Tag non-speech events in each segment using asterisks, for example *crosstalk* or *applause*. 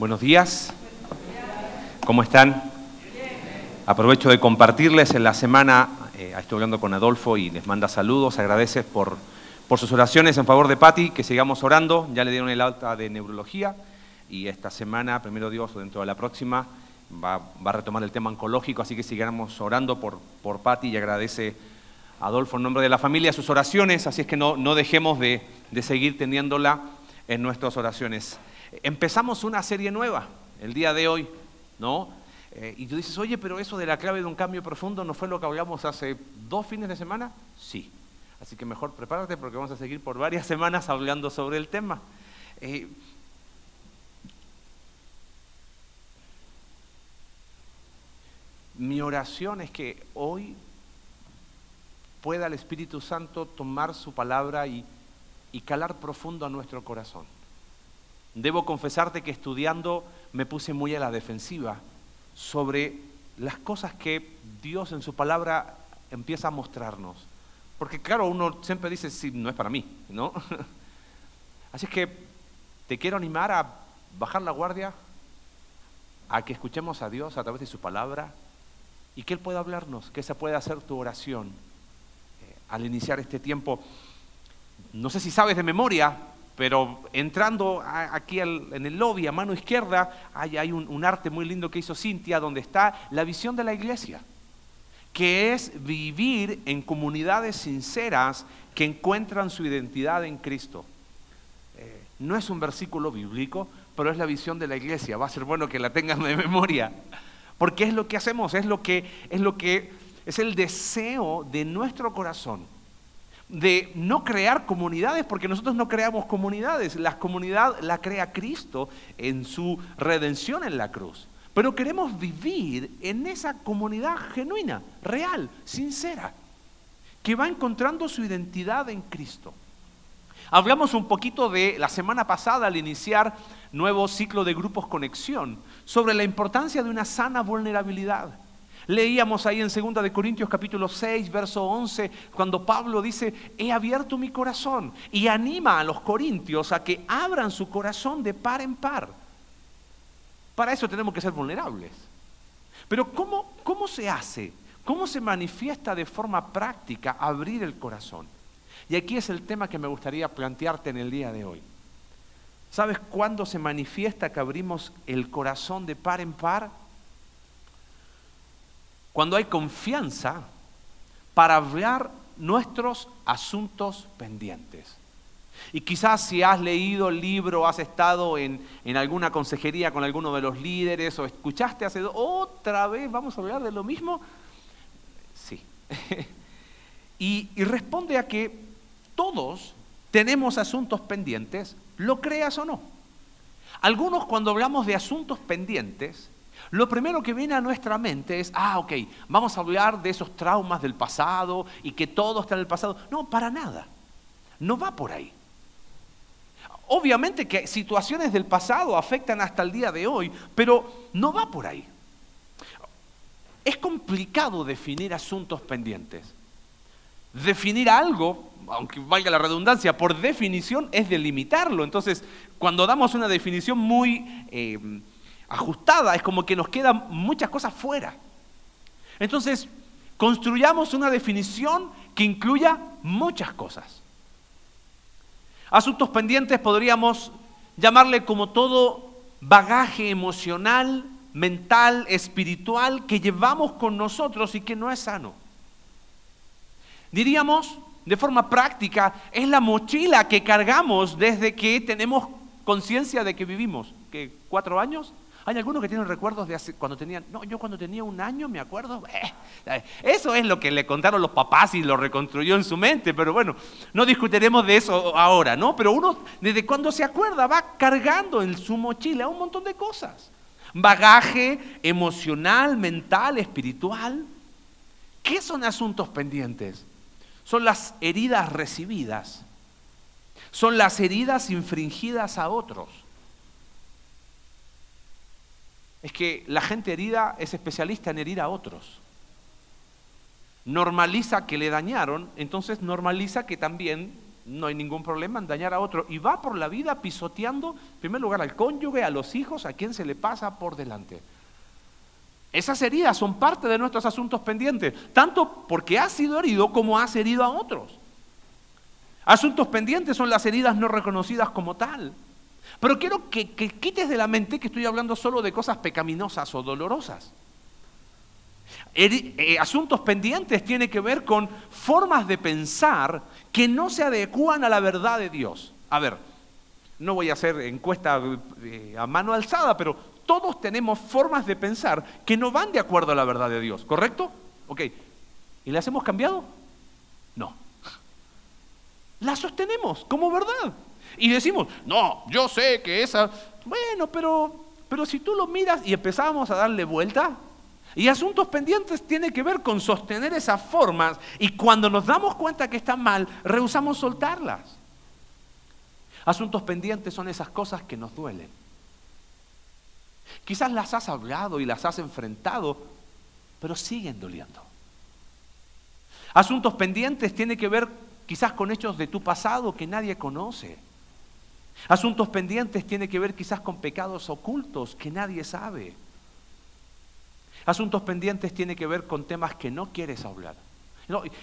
Buenos días. ¿Cómo están? Aprovecho de compartirles en la semana, eh, estoy hablando con Adolfo y les manda saludos, agradece por, por sus oraciones en favor de Patti, que sigamos orando, ya le dieron el alta de neurología y esta semana, primero Dios, dentro de la próxima, va, a retomar el tema oncológico, así que sigamos orando por, por Patti y agradece Adolfo en nombre de la familia sus oraciones, así es que no, no dejemos de, de seguir teniéndola en nuestras oraciones. Empezamos una serie nueva el día de hoy, ¿no? Eh, y tú dices, oye, pero eso de la clave de un cambio profundo no fue lo que hablamos hace dos fines de semana? Sí. Así que mejor prepárate porque vamos a seguir por varias *laughs* semanas hablando sobre el tema. Eh, mi oración es que hoy pueda el Espíritu Santo tomar su palabra y calar profundo a nuestro corazón. Debo confesarte que estudiando me puse muy a la defensiva sobre las cosas que Dios en su palabra empieza a mostrarnos. Porque claro, uno siempre dice, sí, no es para mí, ¿no? *laughs* Así que te quiero animar a bajar la guardia, a que escuchemos a Dios a través de su palabra y que Él pueda hablarnos, que esa pueda ser tu oración eh, al iniciar este tiempo. No sé si sabes de memoria, pero entrando aquí en el lobby, a mano izquierda, hay, un, arte muy lindo que hizo Cintia, donde está la visión de la iglesia, que es vivir en comunidades sinceras que encuentran su identidad en Cristo. Eh, no es un versículo bíblico, pero es la visión de la iglesia. Va a ser bueno que la tengan de memoria, porque es lo que hacemos, es lo que es lo que es el deseo de nuestro corazón de no crear comunidades, porque nosotros no creamos comunidades, la comunidad la crea Cristo en su redención en la cruz. Pero queremos vivir en esa comunidad genuina, real, sincera, que va encontrando su identidad en Cristo. Hablamos un poquito de la semana pasada al iniciar nuevo ciclo de grupos conexión sobre la importancia de una sana vulnerabilidad. Leíamos ahí en 2 de Corintios capítulo 6, verso 11, cuando Pablo dice, "He abierto mi corazón" y anima a los corintios a que abran su corazón de par en par. Para eso tenemos que ser vulnerables. Pero ¿cómo, cómo se hace? ¿Cómo se manifiesta de forma práctica abrir el corazón? Y aquí es el tema que me gustaría plantearte en el día de hoy. ¿Sabes cuándo se manifiesta que abrimos el corazón de par en par? Cuando hay confianza para hablar nuestros asuntos pendientes. Y quizás si has leído el libro, has estado en, alguna consejería con alguno de los líderes o escuchaste hace otra vez, vamos a hablar de lo mismo. Sí. *laughs* y responde a que todos tenemos asuntos pendientes, lo creas o no. Algunos cuando hablamos de asuntos pendientes, lo primero que viene a nuestra mente es, ah, ok, vamos a hablar de esos traumas del pasado y que todo está en el pasado. No, para nada. No va por ahí. Obviamente que situaciones del pasado afectan hasta el día de hoy, pero no va por ahí. Es complicado definir asuntos pendientes. Definir algo, aunque valga la redundancia, por definición es delimitarlo. Entonces, cuando damos una definición muy eh, ajustada, es como que nos quedan muchas cosas fuera. Entonces, construyamos una definición que incluya muchas cosas. Asuntos pendientes podríamos llamarle como todo bagaje emocional, mental, espiritual que llevamos con nosotros y que no es sano. Diríamos, de forma práctica, es la mochila que cargamos desde que tenemos conciencia de que vivimos. ¿Qué, ¿Cuatro años? Hay algunos que tienen recuerdos de hace, cuando tenían, no, yo cuando tenía un año me acuerdo, *laughs* eh, eso es lo que le contaron los papás y lo reconstruyó en su mente, pero bueno, no discutiremos de eso ahora, ¿no? Pero uno desde cuando se acuerda va cargando en su mochila un montón de cosas. Bagaje emocional, mental, espiritual. ¿Qué son asuntos pendientes? Son las heridas recibidas. Son las heridas infringidas a otros es que la gente herida es especialista en herir a otros. Normaliza que le dañaron, entonces normaliza que también no hay ningún problema en dañar a otro. Y va por la vida pisoteando, en primer lugar, al cónyuge, a los hijos, a quien se le pasa por delante. Esas heridas son parte de nuestros asuntos pendientes, tanto porque has sido herido como has herido a otros. Asuntos pendientes son las heridas no reconocidas como tal. Pero quiero que, quites de la mente que estoy hablando solo de cosas pecaminosas o dolorosas. Eh, asuntos pendientes tiene que ver con formas de pensar que no se adecúan a la verdad de Dios. A ver, no voy a hacer encuesta eh, a mano alzada, pero todos tenemos formas de pensar que no van de acuerdo a la verdad de Dios, ¿correcto? Ok. ¿Y las hemos cambiado? No. *laughs* Las sostenemos como verdad. Y decimos, no, yo sé que esa... Bueno, pero, pero si tú lo miras y empezamos a darle vuelta, y asuntos pendientes tiene que ver con sostener esas formas y cuando nos damos cuenta que están mal, rehusamos soltarlas. Asuntos pendientes son esas cosas que nos duelen. Quizás las has hablado y las has enfrentado, pero siguen doliendo. Asuntos pendientes tiene que ver quizás con hechos de tu pasado que nadie conoce. Asuntos pendientes tiene que ver quizás con pecados ocultos que nadie sabe. Asuntos pendientes tiene que ver con temas que no quieres hablar.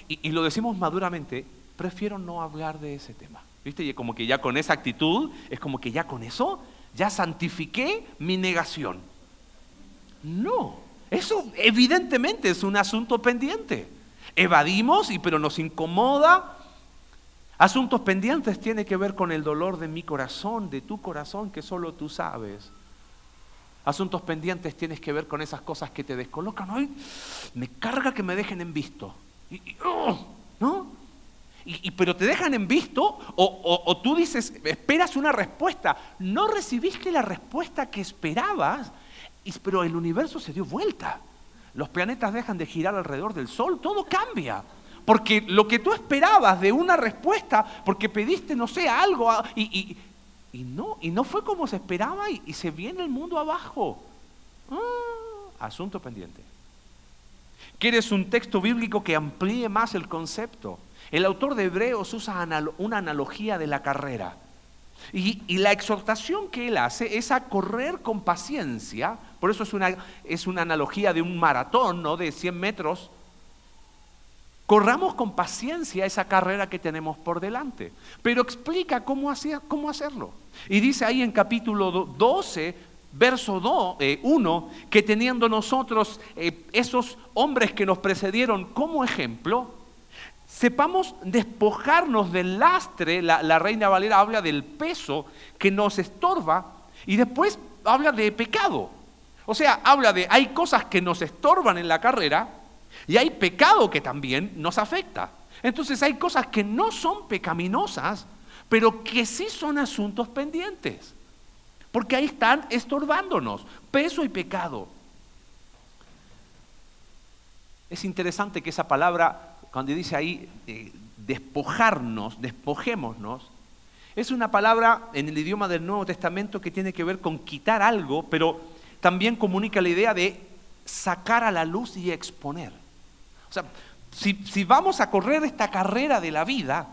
y, lo decimos maduramente, prefiero no hablar de ese tema. ¿Viste? Y como que ya con esa actitud, es como que ya con eso, ya santifiqué mi negación. No, eso evidentemente es un asunto pendiente. Evadimos, y pero nos incomoda. Asuntos pendientes tiene que ver con el dolor de mi corazón, de tu corazón, que solo tú sabes. Asuntos pendientes tienes que ver con esas cosas que te descolocan. Ay, me carga que me dejen en visto. Oh, ¿No? Y, pero te dejan en visto o, o, tú dices, esperas una respuesta. No recibiste la respuesta que esperabas, pero el universo se dio vuelta. Los planetas dejan de girar alrededor del Sol, todo cambia. Porque lo que tú esperabas de una respuesta, porque pediste, no sé, algo, y, y no, y no fue como se esperaba y, se viene el mundo abajo. Ah, asunto pendiente. ¿Quieres un texto bíblico que amplíe más el concepto? El autor de Hebreos usa una analogía de la carrera. Y, y, la exhortación que él hace es a correr con paciencia, por eso es una, es una analogía de un maratón, ¿no? De 100 metros, Corramos con paciencia esa carrera que tenemos por delante, pero explica cómo, cómo hacerlo. Y dice ahí en capítulo 12, verso 1, eh, que teniendo nosotros eh, esos hombres que nos precedieron como ejemplo, sepamos despojarnos del lastre, la, la Reina Valera habla del peso que nos estorba y después habla de pecado. O sea, habla de hay cosas que nos estorban en la carrera y hay pecado que también nos afecta. Entonces hay cosas que no son pecaminosas, pero que sí son asuntos pendientes. Porque ahí están estorbándonos, peso y pecado. Es interesante que esa palabra, cuando dice ahí eh, despojarnos, despojémonos, es una palabra en el idioma del Nuevo Testamento que tiene que ver con quitar algo, pero también comunica la idea de sacar a la luz y exponer. O sea, si, vamos a correr esta carrera de la vida,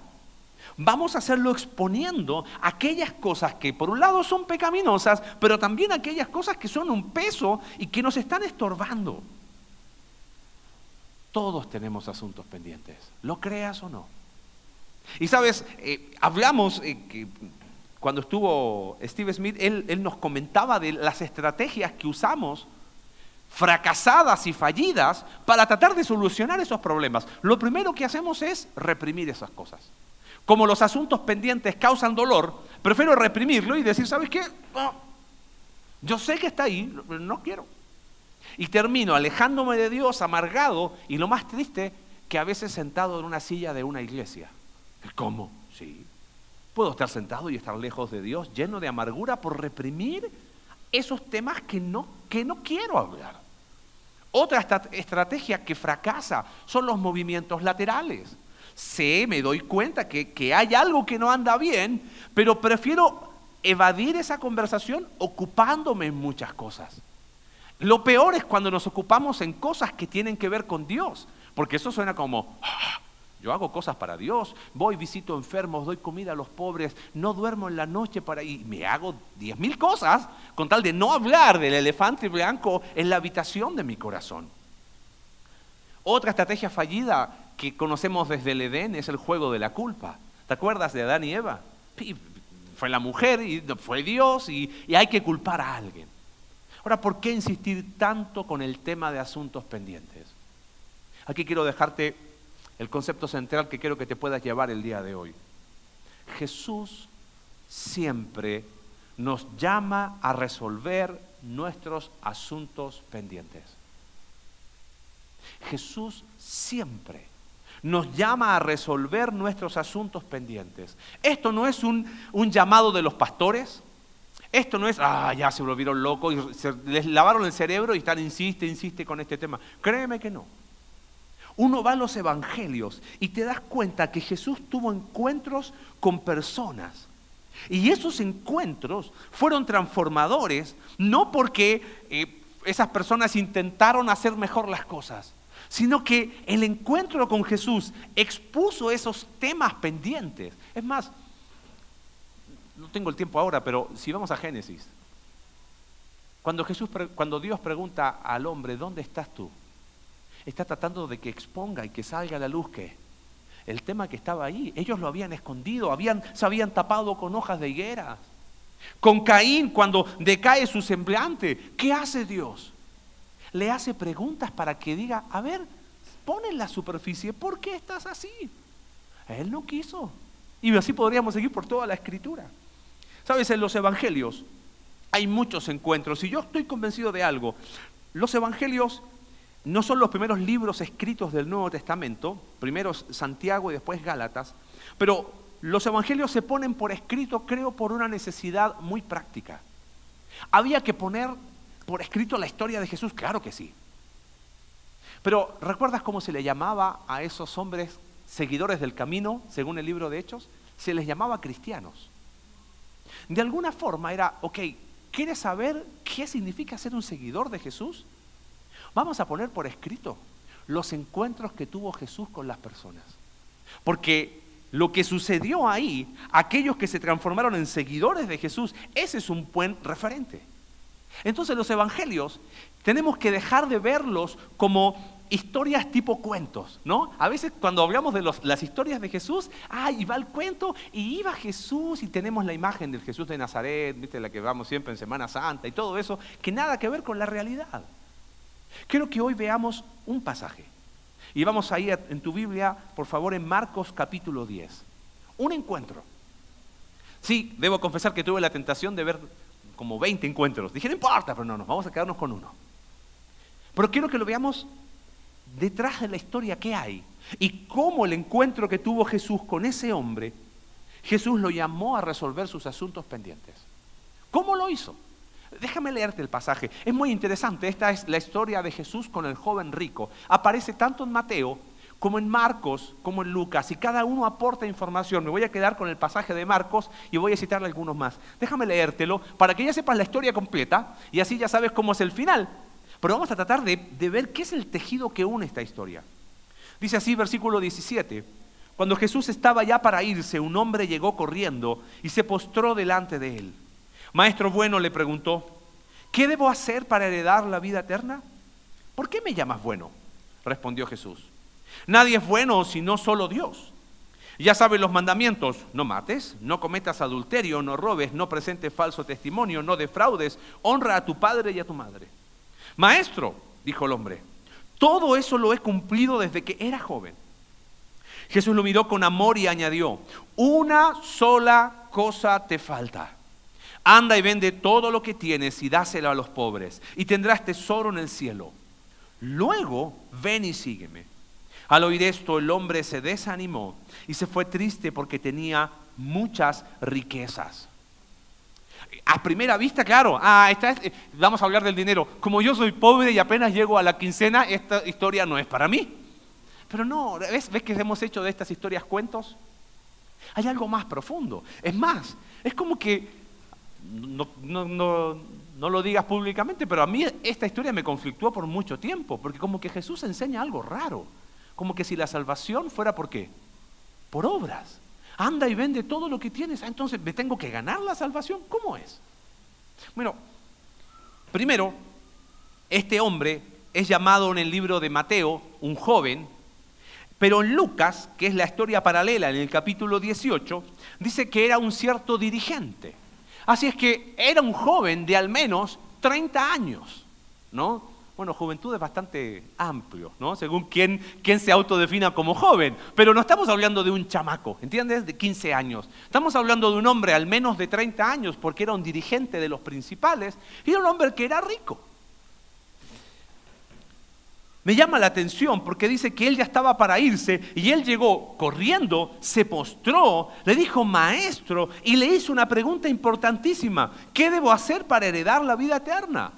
vamos a hacerlo exponiendo aquellas cosas que por un lado son pecaminosas, pero también aquellas cosas que son un peso y que nos están estorbando. Todos tenemos asuntos pendientes, lo creas o no. Y sabes, eh, hablamos eh, cuando estuvo Steve Smith, él nos comentaba de las estrategias que usamos fracasadas y fallidas para tratar de solucionar esos problemas. Lo primero que hacemos es reprimir esas cosas. Como los asuntos pendientes causan dolor, prefiero reprimirlo y decir, ¿sabes qué? yo sé que está ahí, no quiero. Y termino alejándome de Dios, amargado, y lo más triste, que a veces sentado en una silla de una iglesia. ¿Cómo? Sí. Puedo estar sentado y estar lejos de Dios, lleno de amargura por reprimir esos temas que no, que no quiero hablar. Otra estrategia que fracasa son los movimientos laterales. Sé, me doy cuenta que, hay algo que no anda bien, pero prefiero evadir esa conversación ocupándome en muchas cosas. Lo peor es cuando nos ocupamos en cosas que tienen que ver con Dios, porque eso suena como, Yo hago cosas para Dios, voy, visito enfermos, doy comida a los pobres, no duermo en la noche para y me hago diez mil cosas con tal de no hablar del elefante blanco en la habitación de mi corazón. Otra estrategia fallida que conocemos desde el Edén es el juego de la culpa. ¿Te acuerdas de Adán y Eva? Fue la mujer y fue Dios y, y hay que culpar a alguien. Ahora, ¿por qué insistir tanto con el tema de asuntos pendientes? Aquí quiero dejarte el concepto central que quiero que te puedas llevar el día de hoy. Jesús siempre nos llama a resolver nuestros asuntos pendientes. Jesús siempre nos llama a resolver nuestros asuntos pendientes. Esto no es un, un llamado de los pastores, esto no es, ah, ya se volvieron locos y se les lavaron el cerebro y están, insiste, insiste con este tema. Créeme que no. Uno va a los evangelios y te das cuenta que Jesús tuvo encuentros con personas. Y esos encuentros fueron transformadores, no porque eh, esas personas intentaron hacer mejor las cosas, sino que el encuentro con Jesús expuso esos temas pendientes. Es más, no tengo el tiempo ahora, pero si vamos a Génesis, cuando, Jesús, cuando Dios pregunta al hombre, ¿dónde estás tú? Está tratando de que exponga y que salga a la luz que el tema que estaba ahí, ellos lo habían escondido, habían, se habían tapado con hojas de higuera. Con Caín, cuando decae su semblante, ¿qué hace Dios? Le hace preguntas para que diga, a ver, pon en la superficie, ¿por qué estás así? Él no quiso. Y así podríamos seguir por toda la escritura. Sabes, en los evangelios hay muchos encuentros y yo estoy convencido de algo. Los evangelios no son los primeros libros escritos del Nuevo Testamento, primero Santiago y después Gálatas, pero los evangelios se ponen por escrito, creo, por una necesidad muy práctica. ¿Había que poner por escrito la historia de Jesús? Claro que sí. Pero ¿recuerdas cómo se le llamaba a esos hombres seguidores del camino, según el libro de Hechos? Se les llamaba cristianos. De alguna forma era, ok, ¿quieres saber qué significa ser un seguidor de Jesús? Vamos a poner por escrito los encuentros que tuvo Jesús con las personas. Porque lo que sucedió ahí, aquellos que se transformaron en seguidores de Jesús, ese es un buen referente. Entonces los evangelios tenemos que dejar de verlos como historias tipo cuentos, ¿no? A veces cuando hablamos de las historias de Jesús, ah, va el cuento y iba Jesús y tenemos la imagen del Jesús de Nazaret, ¿viste? La que vamos siempre en Semana Santa y todo eso, que nada que ver con la realidad. Quiero que hoy veamos un pasaje. Y vamos a ir en tu Biblia, por favor, en Marcos capítulo 10. Un encuentro. Sí, debo confesar que tuve la tentación de ver como 20 encuentros. Dije, no importa, pero no, nos vamos a quedarnos con uno. Pero quiero que lo veamos detrás de la historia que hay y cómo el encuentro que tuvo Jesús con ese hombre, Jesús lo llamó a resolver sus asuntos pendientes. ¿Cómo lo hizo? Déjame leerte el pasaje. Es muy interesante. Esta es la historia de Jesús con el joven rico. Aparece tanto en Mateo como en Marcos, como en Lucas, y cada uno aporta información. Me voy a quedar con el pasaje de Marcos y voy a citarle algunos más. Déjame leértelo para que ya sepas la historia completa y así ya sabes cómo es el final. Pero vamos a tratar de, de ver qué es el tejido que une esta historia. Dice así, versículo 17. Cuando Jesús estaba ya para irse, un hombre llegó corriendo y se postró delante de él. Maestro bueno le preguntó, ¿qué debo hacer para heredar la vida eterna? ¿Por qué me llamas bueno? Respondió Jesús. Nadie es bueno sino solo Dios. Ya sabes los mandamientos, no mates, no cometas adulterio, no robes, no presentes falso testimonio, no defraudes, honra a tu padre y a tu madre. Maestro, dijo el hombre, todo eso lo he cumplido desde que era joven. Jesús lo miró con amor y añadió, una sola cosa te falta. Anda y vende todo lo que tienes y dáselo a los pobres, y tendrás tesoro en el cielo. Luego ven y sígueme. Al oír esto, el hombre se desanimó y se fue triste porque tenía muchas riquezas. A primera vista, claro, ah, vamos a hablar del dinero. Como yo soy pobre y apenas llego a la quincena, esta historia no es para mí. Pero no, ¿ves, ¿ves que hemos hecho de estas historias cuentos? Hay algo más profundo. Es más, es como que no, no, no, lo digas públicamente, pero a mí esta historia me conflictúa por mucho tiempo, porque como que Jesús enseña algo raro. Como que si la salvación fuera por qué? Por obras. Anda y vende todo lo que tienes. Ah, entonces, ¿me tengo que ganar la salvación? ¿Cómo es? Bueno, primero, este hombre es llamado en el libro de Mateo un joven, pero en Lucas, que es la historia paralela en el capítulo 18, dice que era un cierto dirigente. Así es que era un joven de al menos 30 años, ¿no? Bueno, juventud es bastante amplio, ¿no? Según quién, quién se autodefina como joven. Pero no estamos hablando de un chamaco, ¿entiendes? De 15 años. Estamos hablando de un hombre al menos de 30 años, porque era un dirigente de los principales y era un hombre que era rico. Me llama la atención porque dice que él ya estaba para irse y él llegó corriendo, se postró, le dijo maestro y le hizo una pregunta importantísima. ¿Qué debo hacer para heredar la vida eterna?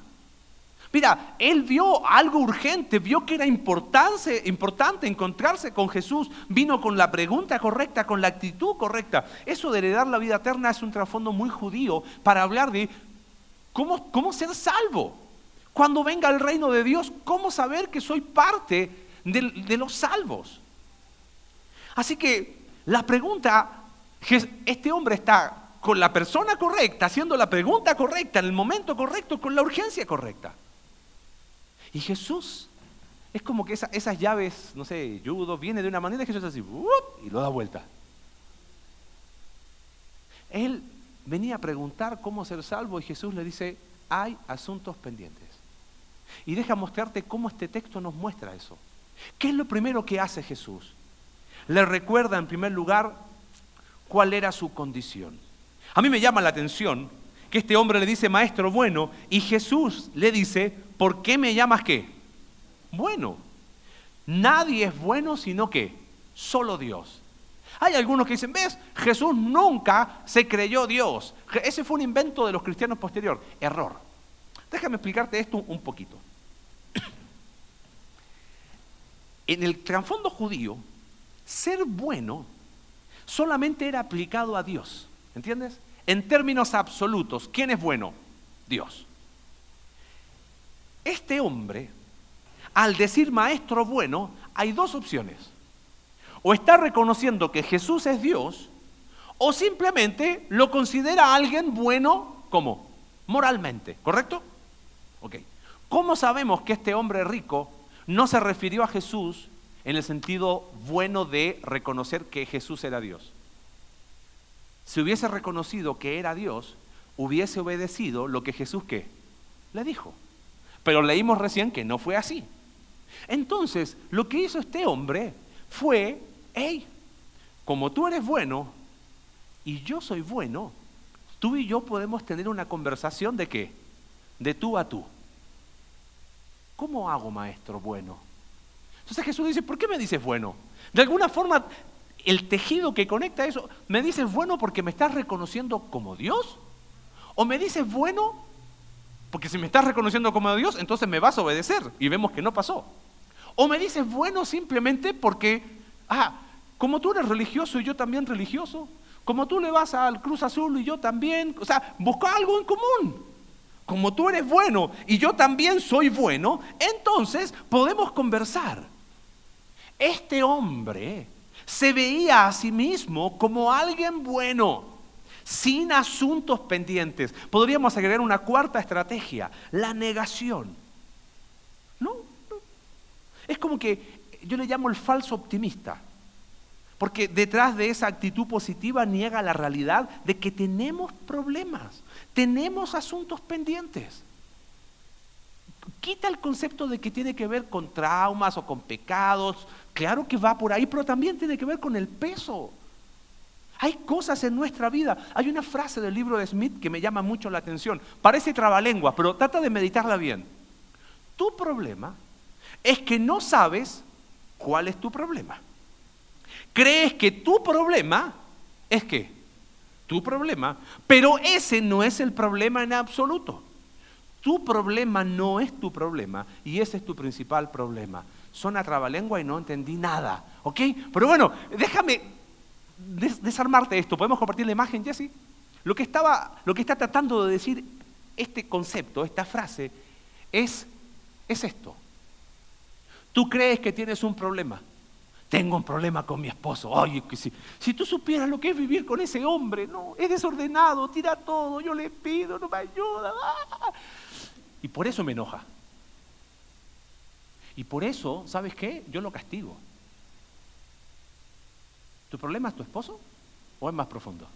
Mira, él vio algo urgente, vio que era importante, encontrarse con Jesús, vino con la pregunta correcta, con la actitud correcta. Eso de heredar la vida eterna es un trasfondo muy judío para hablar de cómo, cómo ser salvo. Cuando venga el reino de Dios, ¿cómo saber que soy parte de, los salvos? Así que la pregunta, este hombre está con la persona correcta, haciendo la pregunta correcta, en el momento correcto, con la urgencia correcta. Y Jesús es como que esas llaves, no sé, judo, viene de una manera y Jesús así, y lo da vuelta. Él venía a preguntar cómo ser salvo y Jesús le dice, hay asuntos pendientes. Y deja mostrarte cómo este texto nos muestra eso. ¿Qué es lo primero que hace Jesús? Le recuerda en primer lugar cuál era su condición. A mí me llama la atención que este hombre le dice maestro bueno y Jesús le dice ¿por qué me llamas qué? Bueno. Nadie es bueno sino que solo Dios. Hay algunos que dicen, ves, Jesús nunca se creyó Dios. Ese fue un invento de los cristianos posterior. Error. Déjame explicarte esto un poquito. En el trasfondo judío, ser bueno solamente era aplicado a Dios. ¿Entiendes? En términos absolutos, ¿quién es bueno? Dios. Este hombre, al decir maestro bueno, hay dos opciones. O está reconociendo que Jesús es Dios, o simplemente lo considera alguien bueno como moralmente, ¿correcto? Ok. ¿Cómo sabemos que este hombre rico no se refirió a Jesús en el sentido bueno de reconocer que Jesús era Dios? Si hubiese reconocido que era Dios, hubiese obedecido lo que Jesús? Le dijo. Pero leímos recién que no fue así. Entonces, lo que hizo este hombre fue, hey, como tú eres bueno y yo soy bueno, tú y yo podemos tener una conversación de qué? De tú a tú. ¿Cómo hago maestro bueno? Entonces Jesús dice, ¿por qué me dices bueno? De alguna forma, el tejido que conecta eso, ¿me dices bueno porque me estás reconociendo como Dios? ¿O me dices bueno porque si me estás reconociendo como Dios, entonces me vas a obedecer. Y vemos que no pasó. O me dices, bueno, simplemente porque, ah, como tú eres religioso y yo también religioso, como tú le vas al Cruz Azul y yo también, o sea, busca algo en común. Como tú eres bueno y yo también soy bueno, entonces podemos conversar. Este hombre se veía a sí mismo como alguien bueno sin asuntos pendientes. Podríamos agregar una cuarta estrategia, la negación. No, no. Es como que yo le llamo el falso optimista. Porque detrás de esa actitud positiva niega la realidad de que tenemos problemas, tenemos asuntos pendientes. Quita el concepto de que tiene que ver con traumas o con pecados. Claro que va por ahí, pero también tiene que ver con el peso. Hay cosas en nuestra vida. Hay una frase del libro de Smith que me llama mucho la atención. Parece trabalengua, pero trata de meditarla bien. Tu problema es que no sabes cuál es tu problema. Crees que tu problema es que tu problema, pero ese no es el problema en absoluto. Tu problema no es tu problema y ese es tu principal problema. Son a trabalengua y no entendí nada, ¿ok? Pero bueno, déjame desarmarte esto. ¿Podemos compartir la imagen, Jesse? Lo que, estaba, lo que está tratando de decir este concepto, esta frase, es, es esto. Tú crees que tienes un problema, tengo un problema con mi esposo. Si, si tú supieras lo que es vivir con ese hombre, no, es desordenado, tira todo, yo le pido, no me ayuda. Ah. Y por eso me enoja. Y por eso, ¿sabes qué? Yo lo castigo. ¿Tu problema es tu esposo o es más profundo?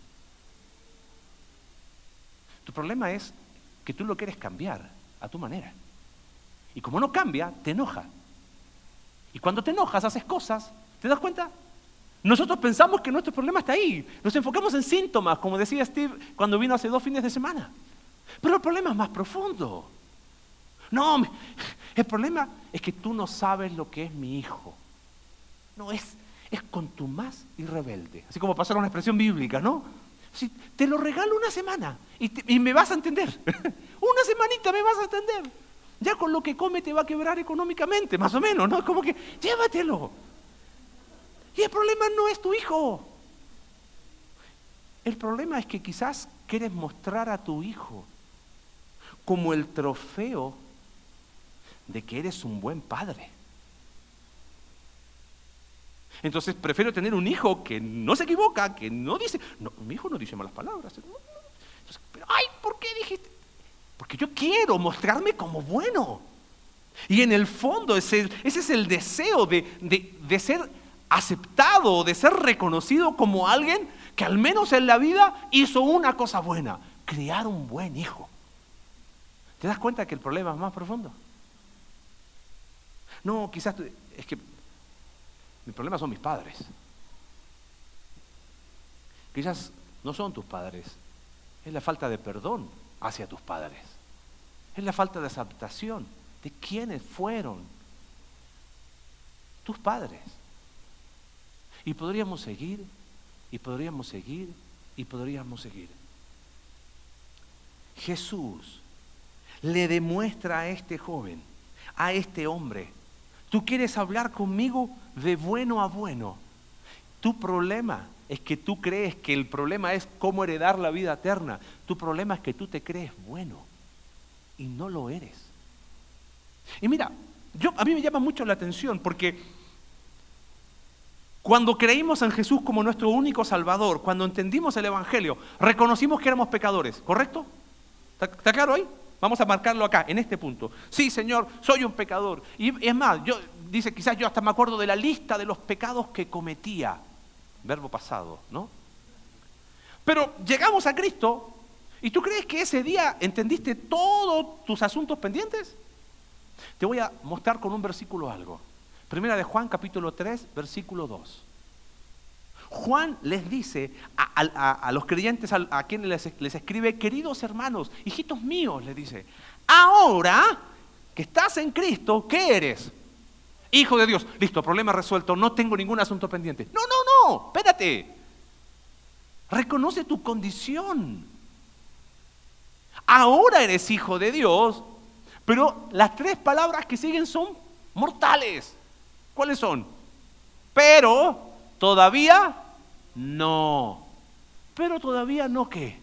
Tu problema es que tú lo quieres cambiar a tu manera. Y como no cambia, te enoja. Y cuando te enojas, haces cosas, ¿te das cuenta? Nosotros pensamos que nuestro problema está ahí. Nos enfocamos en síntomas, como decía Steve cuando vino hace dos fines de semana. Pero el problema es más profundo. No, el problema es que tú no sabes lo que es mi hijo. No, es, es con tu más y rebelde. Así como pasar una expresión bíblica, ¿no? Si te lo regalo una semana y, y me vas a entender. *laughs* una semanita me vas a entender. Ya con lo que come te va a quebrar económicamente, más o menos, ¿no? Como que llévatelo. Y el problema no es tu hijo. El problema es que quizás quieres mostrar a tu hijo como el trofeo de que eres un buen padre. Entonces prefiero tener un hijo que no se equivoca, que no dice, no, mi hijo no dice malas palabras. pero, ay, ¿por qué dijiste? Porque yo quiero mostrarme como bueno. Y en el fondo ese, es el deseo de, de, de ser aceptado, de ser reconocido como alguien que al menos en la vida hizo una cosa buena, criar un buen hijo. ¿Te das cuenta que el problema es más profundo? No, quizás es que mi problema son mis padres. Quizás no son tus padres, es la falta de perdón hacia tus padres. Es la falta de aceptación de quiénes fueron tus padres. Y podríamos seguir, y podríamos seguir, y podríamos seguir. Jesús le demuestra a este joven, a este hombre, Tú quieres hablar conmigo de bueno a bueno. Tu problema es que tú crees que el problema es cómo heredar la vida eterna. Tu problema es que tú te crees bueno y no lo eres. Y mira, yo, a mí me llama mucho la atención porque cuando creímos en Jesús como nuestro único Salvador, cuando entendimos el Evangelio, reconocimos que éramos pecadores, ¿correcto? ¿Está, claro ahí? Vamos a marcarlo acá, en este punto. Sí, Señor, soy un pecador. Y es más, yo, dice, quizás yo hasta me acuerdo de la lista de los pecados que cometía. Verbo pasado, ¿no? Pero llegamos a Cristo y tú crees que ese día entendiste todos tus asuntos pendientes. Te voy a mostrar con un versículo algo. Primera de Juan capítulo 3, versículo 2. Juan les dice a, los creyentes a, quienes les, les, escribe, queridos hermanos, hijitos míos, les dice, ahora que estás en Cristo, ¿qué eres? Hijo de Dios. Listo, problema resuelto, no tengo ningún asunto pendiente. No, no, no, espérate. Reconoce tu condición. Ahora eres hijo de Dios, pero las tres palabras que siguen son mortales. ¿Cuáles son? Pero Todavía no. Pero todavía no qué.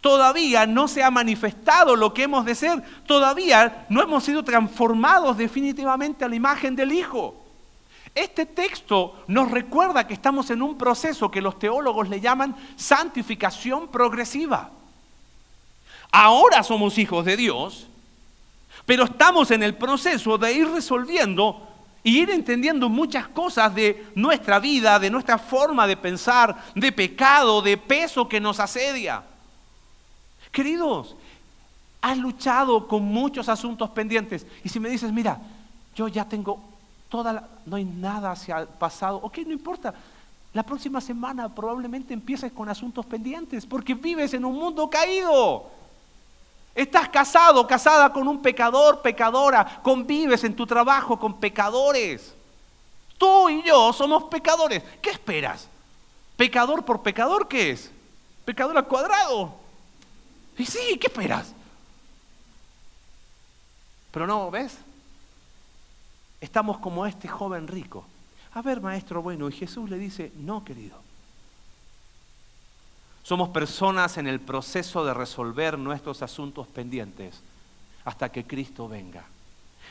Todavía no se ha manifestado lo que hemos de ser. Todavía no hemos sido transformados definitivamente a la imagen del Hijo. Este texto nos recuerda que estamos en un proceso que los teólogos le llaman santificación progresiva. Ahora somos hijos de Dios, pero estamos en el proceso de ir resolviendo y ir entendiendo muchas cosas de nuestra vida, de nuestra forma de pensar, de pecado, de peso que nos asedia. Queridos, has luchado con muchos asuntos pendientes. Y si me dices, mira, yo ya tengo toda la, no hay nada hacia el pasado, ok, no importa. La próxima semana probablemente empieces con asuntos pendientes porque vives en un mundo caído. Estás casado, casada con un pecador, pecadora, convives en tu trabajo con pecadores. Tú y yo somos pecadores. ¿Qué esperas? ¿Pecador por pecador qué es? ¿Pecador al cuadrado? Y sí, ¿qué esperas? Pero no, ¿ves? Estamos como este joven rico. A ver, maestro bueno, y Jesús le dice, no, querido. Somos personas en el proceso de resolver nuestros asuntos pendientes hasta que Cristo venga.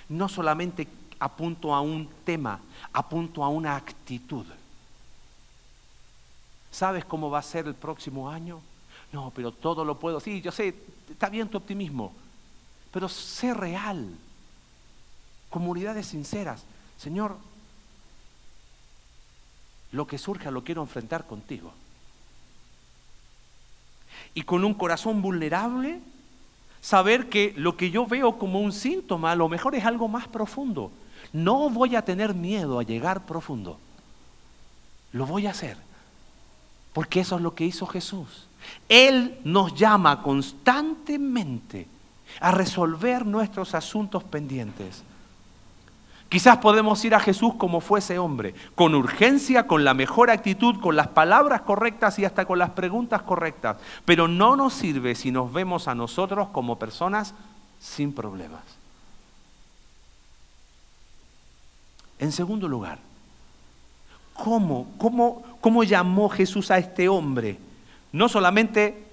No solamente apunto a un tema, apunto a una actitud. ¿Sabes cómo va a ser el próximo año? No, pero todo lo puedo. Sí, yo sé, está bien tu optimismo, pero sé real. Comunidades sinceras. Señor, lo que surja lo quiero enfrentar contigo. Y con un corazón vulnerable, saber que lo que yo veo como un síntoma a lo mejor es algo más profundo. No voy a tener miedo a llegar profundo. Lo voy a hacer. Porque eso es lo que hizo Jesús. Él nos llama constantemente a resolver nuestros asuntos pendientes. Quizás podemos ir a Jesús como fuese hombre, con urgencia, con la mejor actitud, con las palabras correctas y hasta con las preguntas correctas, pero no nos sirve si nos vemos a nosotros como personas sin problemas. En segundo lugar, ¿cómo, cómo, cómo llamó Jesús a este hombre? No solamente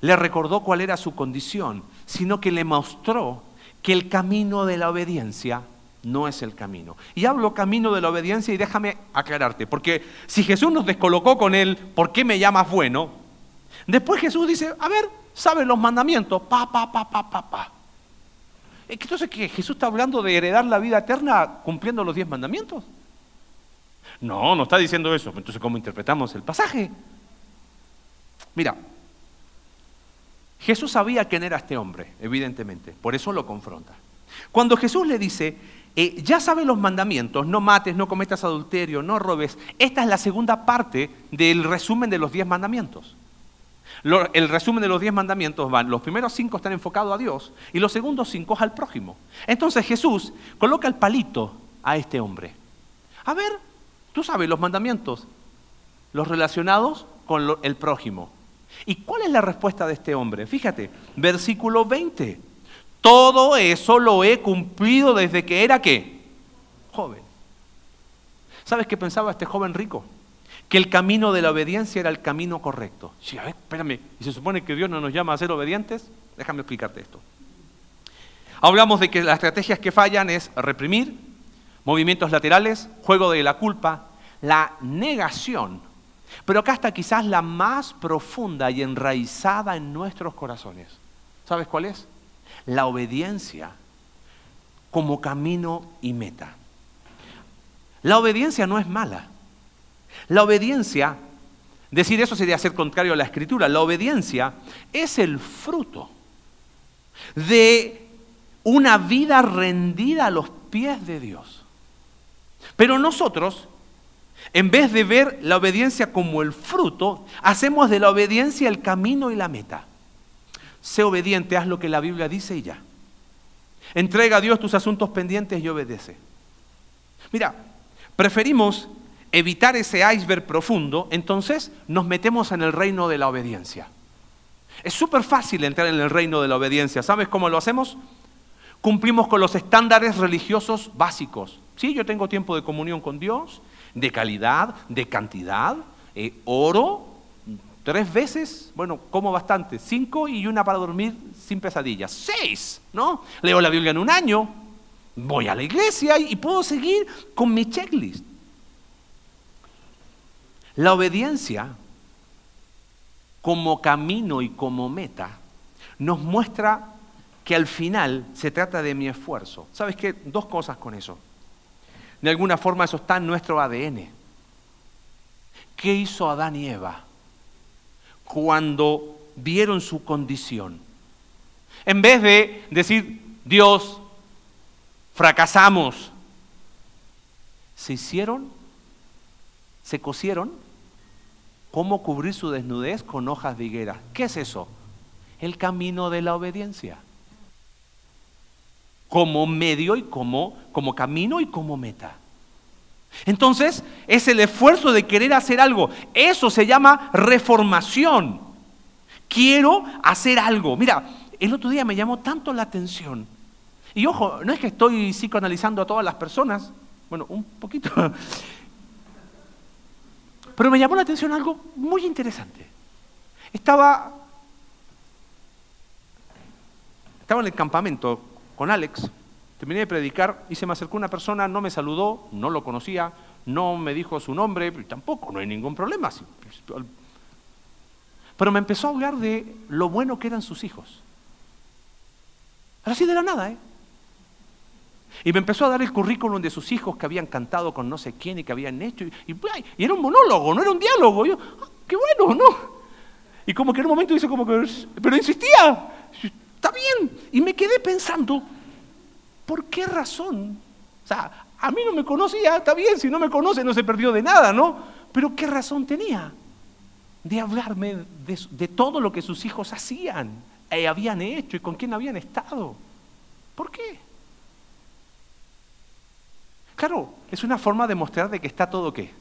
le recordó cuál era su condición, sino que le mostró que el camino de la obediencia no es el camino. Y hablo camino de la obediencia y déjame aclararte, porque si Jesús nos descolocó con él, ¿por qué me llamas bueno? Después Jesús dice, a ver, ¿saben los mandamientos? Pa, pa, pa, pa, pa, pa. Entonces, ¿qué? ¿Jesús está hablando de heredar la vida eterna cumpliendo los diez mandamientos? No, no está diciendo eso. Entonces, ¿cómo interpretamos el pasaje? Mira, Jesús sabía quién era este hombre, evidentemente, por eso lo confronta. Cuando Jesús le dice, eh, ya sabes los mandamientos, no mates, no cometas adulterio, no robes, esta es la segunda parte del resumen de los diez mandamientos el resumen de los diez mandamientos van, los primeros cinco están enfocados a Dios y los segundos cinco al prójimo. Entonces Jesús coloca el palito a este hombre. A ver, tú sabes los mandamientos, los relacionados con el prójimo. ¿Y cuál es la respuesta de este hombre? Fíjate, versículo 20. Todo eso lo he cumplido desde que era qué? Joven. ¿Sabes qué pensaba este joven rico? que el camino de la obediencia era el camino correcto. Sí, a ver, espérame, ¿y se supone que Dios no nos llama a ser obedientes? Déjame explicarte esto. Hablamos de que las estrategias que fallan es reprimir, movimientos laterales, juego de la culpa, la negación. Pero acá está quizás la más profunda y enraizada en nuestros corazones. ¿Sabes cuál es? La obediencia como camino y meta. La obediencia no es mala. La obediencia, decir eso sería ser contrario a la escritura, la obediencia es el fruto de una vida rendida a los pies de Dios. Pero nosotros, en vez de ver la obediencia como el fruto, hacemos de la obediencia el camino y la meta. Sé obediente, haz lo que la Biblia dice y ya. Entrega a Dios tus asuntos pendientes y obedece. Mira, preferimos evitar ese iceberg profundo, entonces nos metemos en el reino de la obediencia. Es súper fácil entrar en el reino de la obediencia. ¿Sabes cómo lo hacemos? Cumplimos con los estándares religiosos básicos. Sí, yo tengo tiempo de comunión con Dios, de calidad, de cantidad, eh, oro tres veces, bueno, como bastante, cinco y una para dormir sin pesadillas, seis, ¿no? Leo la Biblia en un año, voy a la iglesia y puedo seguir con mi checklist. La obediencia como camino y como meta nos muestra que al final se trata de mi esfuerzo. ¿Sabes qué? Dos cosas con eso. De alguna forma eso está en nuestro ADN. ¿Qué hizo Adán y Eva cuando vieron su condición? En vez de decir, Dios, fracasamos, se hicieron, se cosieron cómo cubrir su desnudez con hojas de higuera. ¿Qué es eso? El camino de la obediencia. Como medio y como, como camino y como meta. Entonces, es el esfuerzo de querer hacer algo. Eso se llama reformación. Quiero hacer algo. Mira, el otro día me llamó tanto la atención. Y ojo, no es que estoy psicoanalizando a todas las personas, bueno, un poquito, *laughs* pero me llamó la atención algo muy interesante. Estaba, estaba en el campamento con Alex Terminé de predicar y se me acercó una persona, no me saludó, no lo conocía, no me dijo su nombre, tampoco, no hay ningún problema. Pero me empezó a hablar de lo bueno que eran sus hijos. Así de la nada, ¿eh? Y me empezó a dar el currículum de sus hijos que habían cantado con no sé quién y que habían hecho. Y, era un monólogo, no era un diálogo. yo, ah, qué bueno, ¿no? Y como que en un momento dice como que, pero insistía, está bien. Y me quedé pensando, ¿por qué razón? O sea, a mí no me conocía, está bien, si no me conoce no se perdió de nada, ¿no? Pero ¿qué razón tenía de hablarme de, todo lo que sus hijos hacían, y habían hecho y con quién habían estado? ¿Por qué? Claro, es una forma de mostrar de que está todo qué.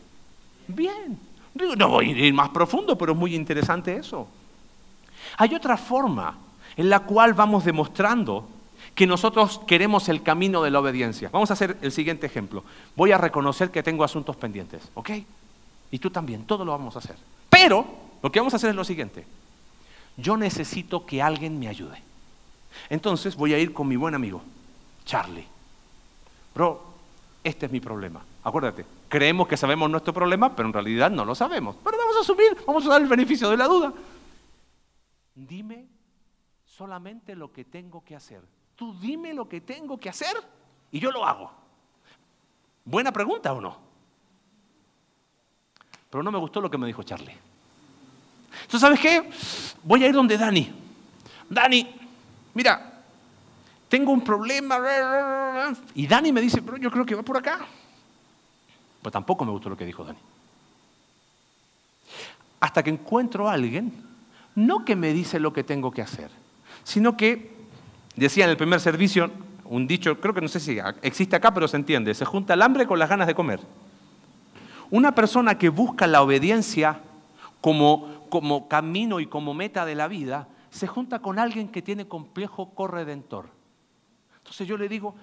Bien. No voy a ir más profundo, pero es muy interesante eso. Hay otra forma en la cual vamos demostrando que nosotros queremos el camino de la obediencia. Vamos a hacer el siguiente ejemplo. Voy a reconocer que tengo asuntos pendientes, ¿ok? Y tú también, todo lo vamos a hacer. Pero lo que vamos a hacer es lo siguiente. Yo necesito que alguien me ayude. Entonces voy a ir con mi buen amigo, Charlie. Bro, este es mi problema. Acuérdate, creemos que sabemos nuestro problema, pero en realidad no lo sabemos. Pero vamos a asumir, vamos a dar el beneficio de la duda. Dime solamente lo que tengo que hacer. Tú dime lo que tengo que hacer y yo lo hago. Buena pregunta o no. Pero no me gustó lo que me dijo Charlie. Entonces, ¿sabes qué? Voy a ir donde Dani. Dani, mira, tengo un problema. Y Dani me dice, pero yo creo que va por acá. Pues tampoco me gustó lo que dijo Dani. Hasta que encuentro a alguien, no que me dice lo que tengo que hacer, sino que, decía en el primer servicio, un dicho, creo que no sé si existe acá, pero se entiende, se junta el hambre con las ganas de comer. Una persona que busca la obediencia como, como camino y como meta de la vida, se junta con alguien que tiene complejo corredentor. Entonces yo le digo,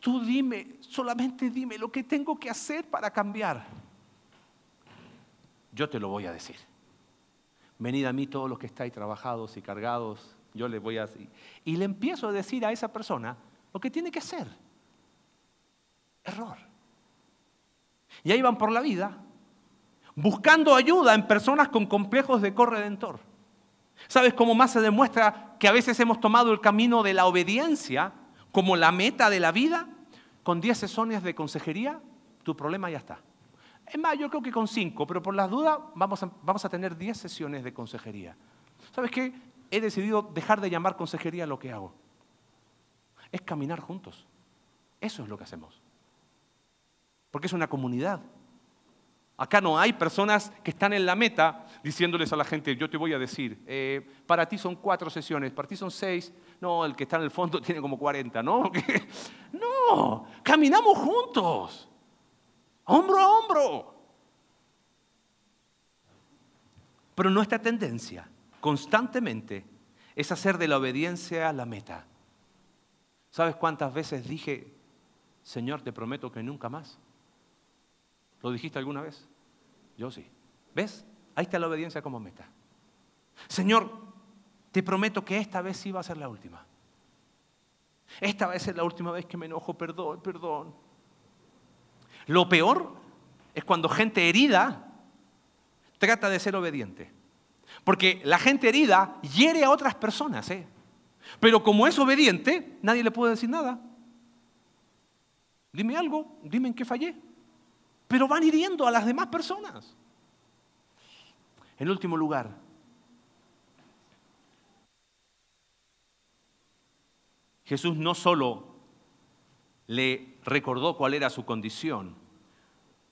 tú dime, solamente dime lo que tengo que hacer para cambiar. Yo te lo voy a decir. Venid a mí todos los que estáis trabajados y cargados, yo le voy a decir. Y le empiezo a decir a esa persona lo que tiene que hacer. Error. Y ahí van por la vida buscando ayuda en personas con complejos de corredentor. ¿Sabes cómo más se demuestra que a veces hemos tomado el camino de la obediencia como la meta de la vida, con 10 sesiones de consejería, tu problema ya está. Es más, yo creo que con 5, pero por las dudas vamos a, vamos a tener 10 sesiones de consejería. ¿Sabes qué? He decidido dejar de llamar consejería lo que hago. Es caminar juntos. Eso es lo que hacemos. Porque es una comunidad. Acá no hay personas que están en la meta diciéndoles a la gente, yo te voy a decir, eh, para ti son cuatro sesiones, para ti son seis, no, el que está en el fondo *laughs* tiene como 40, ¿no? *laughs* no, caminamos juntos, hombro a hombro. Pero nuestra tendencia constantemente es hacer de la obediencia la meta. ¿Sabes cuántas veces dije, Señor, te prometo que nunca más? ¿Lo dijiste alguna vez? Yo sí. ¿Ves? Ahí está la obediencia como meta. Señor, te prometo que esta vez sí va a ser la última. Esta vez es la última vez que me enojo, perdón, perdón. Lo peor es cuando gente herida trata de ser obediente. Porque la gente herida hiere a otras personas, ¿eh? Pero como es obediente, nadie le puede decir nada. Dime algo, dime en qué fallé pero van hiriendo a las demás personas. En último lugar, Jesús no solo le recordó cuál era su condición,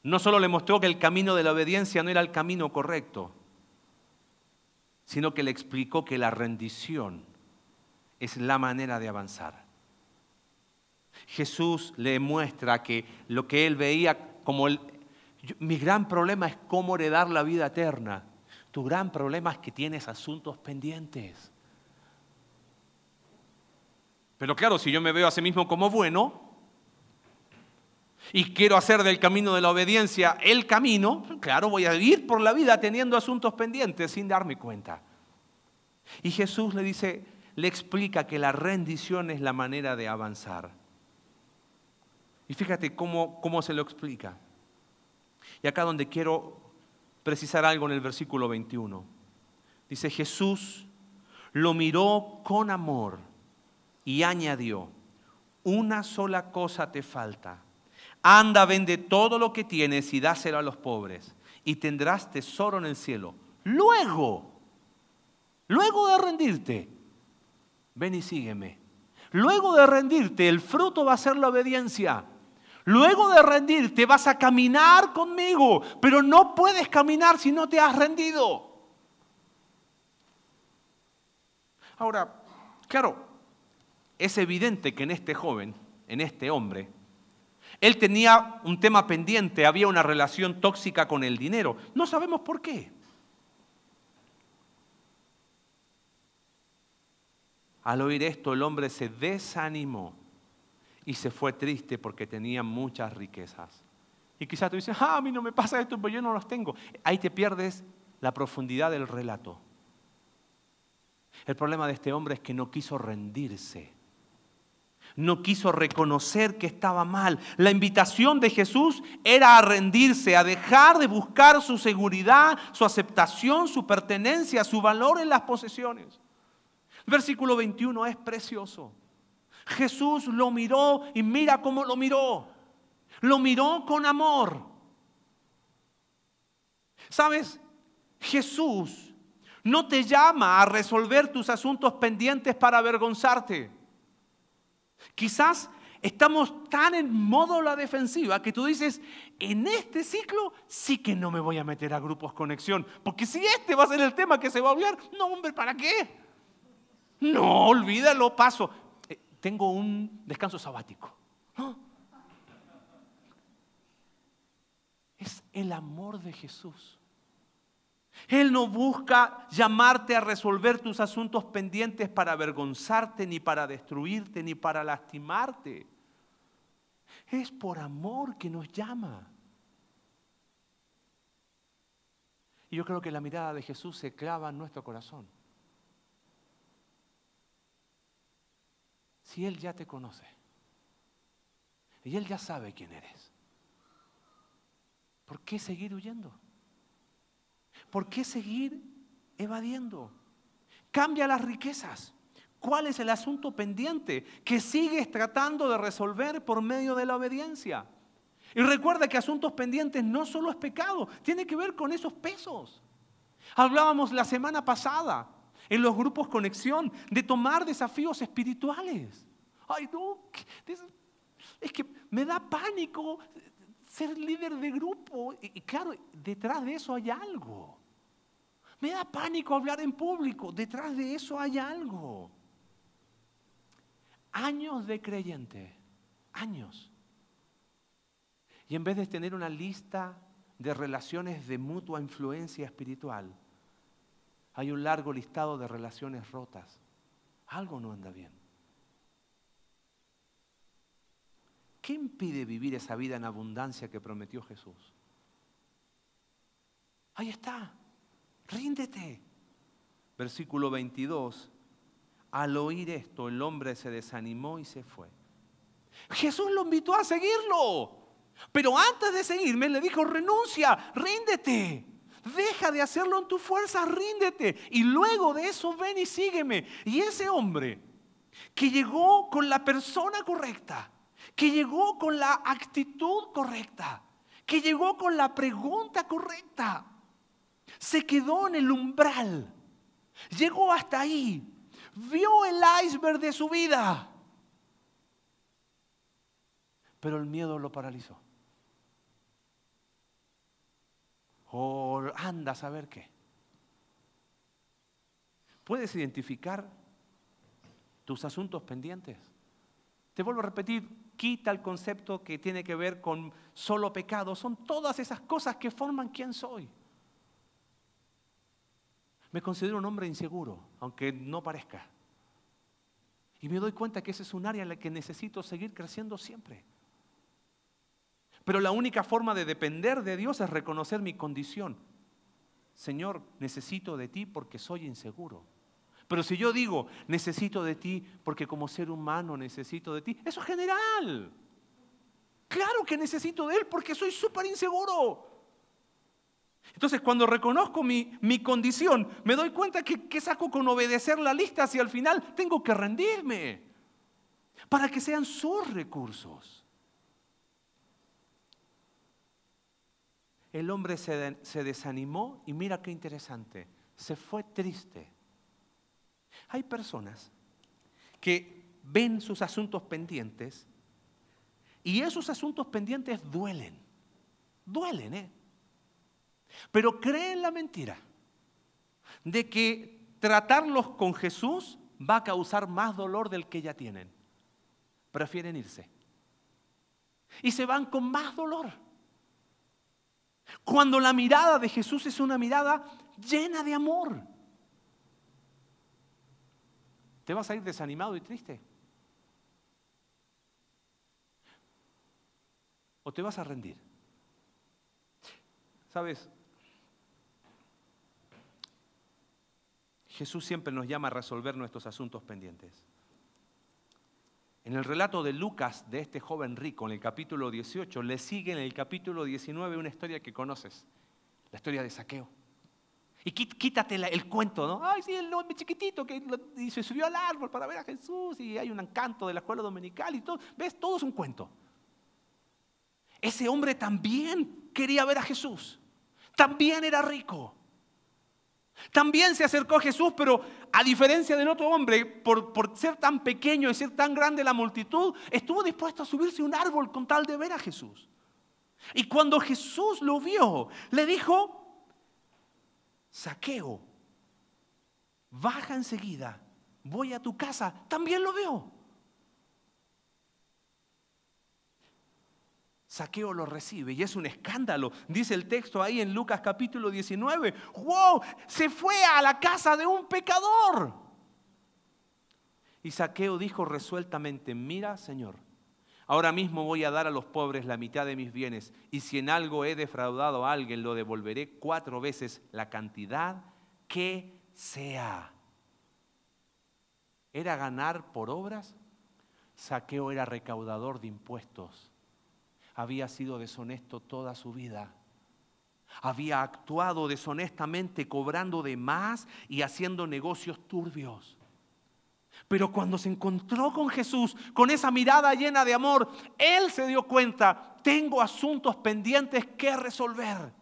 no solo le mostró que el camino de la obediencia no era el camino correcto, sino que le explicó que la rendición es la manera de avanzar. Jesús le muestra que lo que él veía como mi gran problema es cómo heredar la vida eterna. Tu gran problema es que tienes asuntos pendientes. Pero claro, si yo me veo a sí mismo como bueno y quiero hacer del camino de la obediencia el camino, claro, voy a ir por la vida teniendo asuntos pendientes sin darme cuenta. Y Jesús le dice, le explica que la rendición es la manera de avanzar. Y fíjate cómo, cómo se lo explica. Y acá donde quiero precisar algo en el versículo 21. Dice, Jesús lo miró con amor y añadió, una sola cosa te falta. Anda, vende todo lo que tienes y dáselo a los pobres y tendrás tesoro en el cielo. Luego, luego de rendirte, ven y sígueme. Luego de rendirte, el fruto va a ser la obediencia. Luego de rendirte vas a caminar conmigo, pero no puedes caminar si no te has rendido. Ahora, claro, es evidente que en este joven, en este hombre, él tenía un tema pendiente, había una relación tóxica con el dinero. No sabemos por qué. Al oír esto, el hombre se desanimó y se fue triste porque tenía muchas riquezas. Y quizás tú dices, ah, a mí no me pasa esto, pero yo no los tengo. Ahí te pierdes la profundidad del relato. El problema de este hombre es que no quiso rendirse. No quiso reconocer que estaba mal. La invitación de Jesús era a rendirse, a dejar de buscar su seguridad, su aceptación, su pertenencia, su valor en las posesiones. Versículo 21 es precioso. Jesús lo miró y mira cómo lo miró. Lo miró con amor. ¿Sabes? Jesús no te llama a resolver tus asuntos pendientes para avergonzarte. Quizás estamos tan en modo la defensiva que tú dices, en este ciclo sí que no me voy a meter a grupos conexión, porque si este va a ser el tema que se va a hablar, no hombre, ¿para qué? No, olvídalo, paso tengo un descanso sabático. Es el amor de Jesús. Él no busca llamarte a resolver tus asuntos pendientes para avergonzarte, ni para destruirte, ni para lastimarte. Es por amor que nos llama. Y yo creo que la mirada de Jesús se clava en nuestro corazón. si Él ya te conoce? Y Él ya sabe quién eres. ¿Por qué seguir huyendo? ¿Por qué seguir evadiendo? Cambia las riquezas. ¿Cuál es el asunto pendiente que sigues tratando de resolver por medio de la obediencia? Y recuerda que asuntos pendientes no solo es pecado, tiene que ver con esos pesos. Hablábamos la semana pasada en los grupos conexión, de tomar desafíos espirituales. Ay, no, es que me da pánico ser líder de grupo. Y claro, detrás de eso hay algo. Me da pánico hablar en público, detrás de eso hay algo. Años de creyente, años. Y en vez de tener una lista de relaciones de mutua influencia espiritual, hay un largo listado de relaciones rotas. Algo no anda bien. ¿Qué impide vivir esa vida en abundancia que prometió Jesús? Ahí está. Ríndete. Versículo 22. Al oír esto, el hombre se desanimó y se fue. Jesús lo invitó a seguirlo. Pero antes de seguirme le dijo, renuncia, ríndete. Deja de hacerlo en tu fuerza, ríndete. Y luego de eso ven y sígueme. Y ese hombre que llegó con la persona correcta, que llegó con la actitud correcta, que llegó con la pregunta correcta, se quedó en el umbral, llegó hasta ahí, vio el iceberg de su vida, pero el miedo lo paralizó. o anda a saber qué. ¿Puedes identificar tus asuntos pendientes? Te vuelvo a repetir, quita el concepto que tiene que ver con solo pecado. Son todas esas cosas que forman quién soy. Me considero un hombre inseguro, aunque no parezca. Y me doy cuenta que ese es un área en la que necesito seguir creciendo siempre. Pero la única forma de depender de Dios es reconocer mi condición. Señor, necesito de ti porque soy inseguro. Pero si yo digo, necesito de ti porque como ser humano necesito de ti, eso es general. Claro que necesito de Él porque soy súper inseguro. Entonces, cuando reconozco mi, condición, me doy cuenta que, que saco con obedecer la lista si al final tengo que rendirme para que sean sus recursos. El hombre se, se desanimó y mira qué interesante, se fue triste. Hay personas que ven sus asuntos pendientes y esos asuntos pendientes duelen, duelen, ¿eh? Pero creen la mentira de que tratarlos con Jesús va a causar más dolor del que ya tienen. Prefieren irse. Y se van con más dolor. Cuando la mirada de Jesús es una mirada llena de amor. ¿Te vas a ir desanimado y triste? ¿O te vas a rendir? Sabes, Jesús siempre nos llama a resolver nuestros asuntos pendientes. En el relato de Lucas de este joven rico, en el capítulo 18, le sigue en el capítulo 19 una historia que conoces, la historia de Saqueo. Y quítate el cuento, ¿no? Ay, sí, el chiquitito que se subió al árbol para ver a Jesús y hay un encanto de la escuela dominical y todo. ¿Ves? Todo es un cuento. Ese hombre también quería ver a Jesús. También era rico. También se acercó Jesús, pero a diferencia del otro hombre, por, ser tan pequeño y ser tan grande la multitud, estuvo dispuesto a subirse a un árbol con tal de ver a Jesús. Y cuando Jesús lo vio, le dijo, saqueo, baja enseguida, voy a tu casa, también lo veo. Saqueo lo recibe y es un escándalo. Dice el texto ahí en Lucas capítulo 19. ¡Wow! Se fue a la casa de un pecador. Y Saqueo dijo resueltamente, mira Señor, ahora mismo voy a dar a los pobres la mitad de mis bienes y si en algo he defraudado a alguien lo devolveré cuatro veces la cantidad que sea. ¿Era ganar por obras? Saqueo era recaudador de impuestos había sido deshonesto toda su vida. Había actuado deshonestamente, cobrando de más y haciendo negocios turbios. Pero cuando se encontró con Jesús, con esa mirada llena de amor, él se dio cuenta, tengo asuntos pendientes que resolver.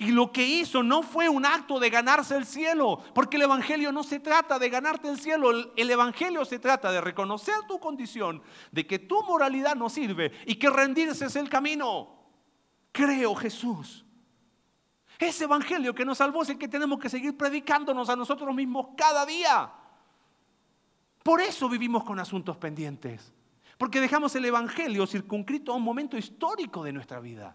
Y lo que hizo no fue un acto de ganarse el cielo, porque el Evangelio no se trata de ganarte el cielo, el Evangelio se trata de reconocer tu condición, de que tu moralidad no sirve y que rendirse es el camino. Creo Jesús. Ese Evangelio que nos salvó es el que tenemos que seguir predicándonos a nosotros mismos cada día. Por eso vivimos con asuntos pendientes, porque dejamos el Evangelio circunscrito a un momento histórico de nuestra vida.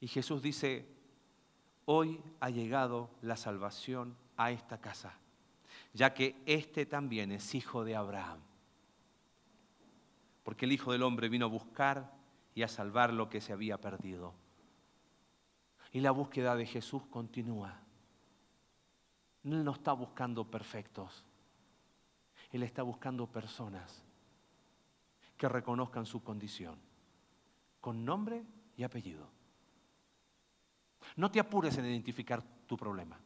Y Jesús dice, hoy ha llegado la salvación a esta casa, ya que este también es hijo de Abraham. Porque el Hijo del Hombre vino a buscar y a salvar lo que se había perdido. Y la búsqueda de Jesús continúa. Él no está buscando perfectos. Él está buscando personas que reconozcan su condición, con nombre y apellido. No te apures en identificar tu problema.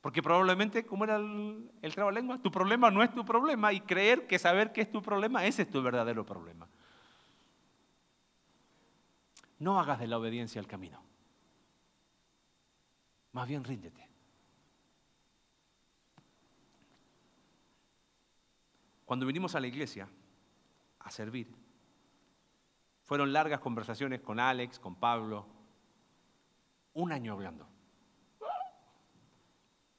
Porque probablemente, como era el, el lengua, tu problema no es tu problema y creer que saber que es tu problema, ese es tu verdadero problema. No hagas de la obediencia el camino. Más bien ríndete. Cuando vinimos a la iglesia a servir, fueron largas conversaciones con Alex, con Pablo, un año hablando.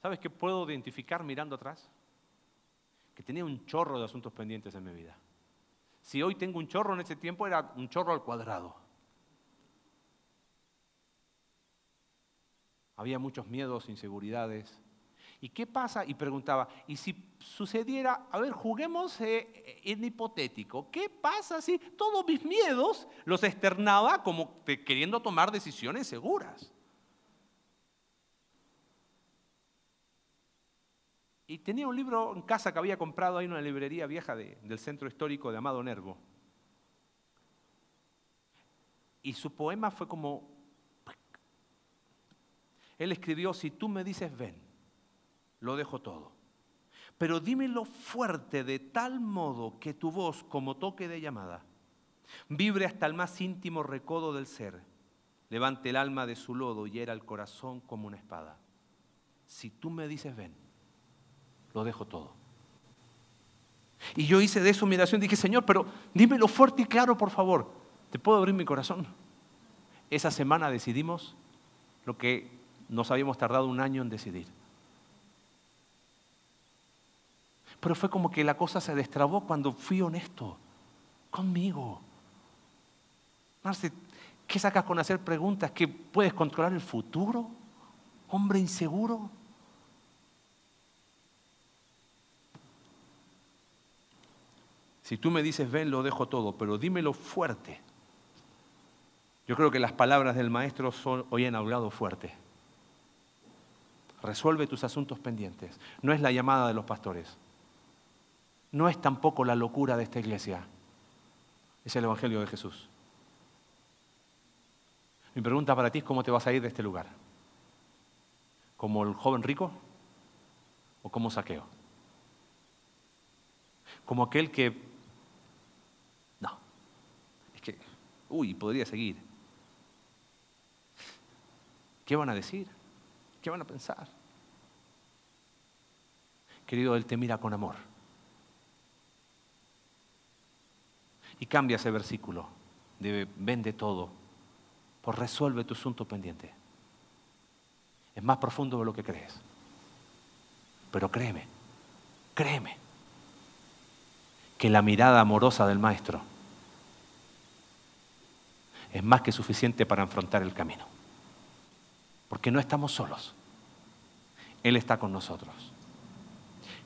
¿Sabes qué puedo identificar mirando atrás? Que tenía un chorro de asuntos pendientes en mi vida. Si hoy tengo un chorro, en ese tiempo era un chorro al cuadrado. Había muchos miedos, inseguridades. ¿Y qué pasa? Y preguntaba, ¿y si sucediera, a ver, juguemos eh, en hipotético, ¿qué pasa si todos mis miedos los externaba como queriendo tomar decisiones seguras? Y tenía un libro en casa que había comprado ahí en una librería vieja del centro histórico de Amado Nervo. Y su poema fue como... Él escribió, si tú me dices ven, lo dejo todo. Pero dímelo fuerte de tal modo que tu voz, como toque de llamada, vibre hasta el más íntimo recodo del ser, levante el alma de su lodo y era el corazón como una espada. Si tú me dices ven, lo dejo todo. Y yo hice de eso mi oración, dije, Señor, pero dímelo fuerte y claro, por favor. ¿Te puedo abrir mi corazón? Esa semana decidimos lo que nos habíamos tardado un año en decidir. Pero fue como que la cosa se destrabó cuando fui honesto conmigo. Marce, ¿qué sacas con hacer preguntas? ¿Que puedes controlar el futuro? ¿Hombre inseguro? Si tú me dices ven, lo dejo todo, pero dímelo fuerte. Yo creo que las palabras del maestro son, hoy han hablado fuerte. Resuelve tus asuntos pendientes. No es la llamada de los pastores. No es tampoco la locura de esta iglesia. Es el Evangelio de Jesús. Mi pregunta para ti es cómo te vas a ir de este lugar. ¿Como el joven rico o como saqueo? Como aquel que... No. Es que... Uy, podría seguir. ¿Qué van a decir? ¿Qué van a pensar? Querido, Él te mira con amor. Y cambia ese versículo de vende todo por resuelve tu asunto pendiente. Es más profundo de lo que crees. Pero créeme, créeme, que la mirada amorosa del Maestro es más que suficiente para enfrentar el camino. Porque no estamos solos. Él está con nosotros.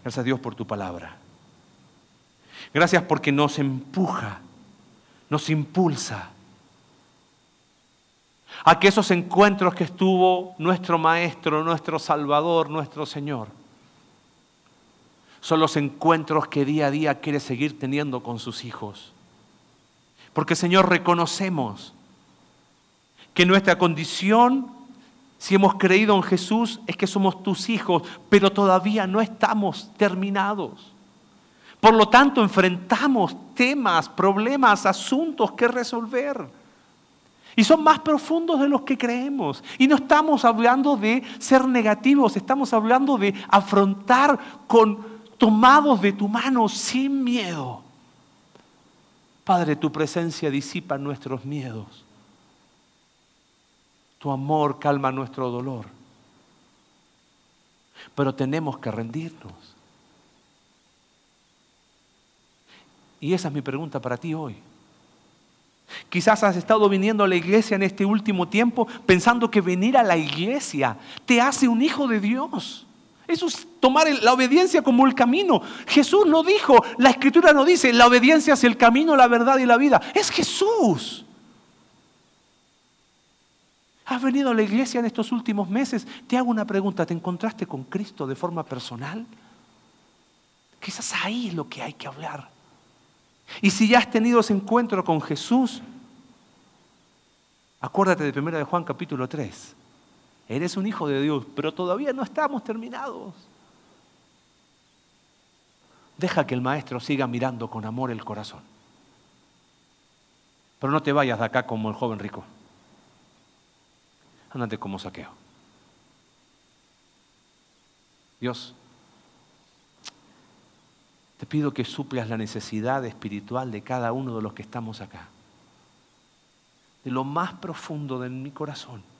Gracias a Dios por tu palabra. Gracias porque nos empuja, nos impulsa a que esos encuentros que estuvo nuestro Maestro, nuestro Salvador, nuestro Señor, son los encuentros que día a día quiere seguir teniendo con sus hijos. Porque Señor, reconocemos que nuestra condición, si hemos creído en Jesús, es que somos tus hijos, pero todavía no estamos terminados. Por lo tanto, enfrentamos temas, problemas, asuntos que resolver. Y son más profundos de los que creemos. Y no estamos hablando de ser negativos, estamos hablando de afrontar con tomados de tu mano sin miedo. Padre, tu presencia disipa nuestros miedos. Tu amor calma nuestro dolor. Pero tenemos que rendirnos. Y esa es mi pregunta para ti hoy. Quizás has estado viniendo a la iglesia en este último tiempo pensando que venir a la iglesia te hace un hijo de Dios. Eso es tomar la obediencia como el camino. Jesús no dijo, la escritura no dice, la obediencia es el camino, la verdad y la vida. Es Jesús. ¿Has venido a la iglesia en estos últimos meses? Te hago una pregunta, ¿te encontraste con Cristo de forma personal? Quizás ahí es lo que hay que hablar. Y si ya has tenido ese encuentro con Jesús, acuérdate de 1 de Juan capítulo 3. Eres un hijo de Dios, pero todavía no estamos terminados. Deja que el maestro siga mirando con amor el corazón. Pero no te vayas de acá como el joven rico. Ándate como saqueo. Dios, te pido que suplas la necesidad espiritual de cada uno de los que estamos acá. De lo más profundo de mi corazón.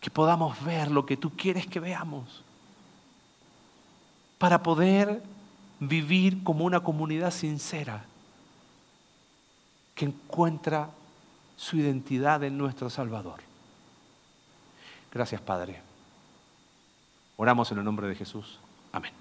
Que podamos ver lo que tú quieres que veamos. Para poder vivir como una comunidad sincera que encuentra su identidad en nuestro Salvador. Gracias, Padre. Oramos en el nombre de Jesús. Amén.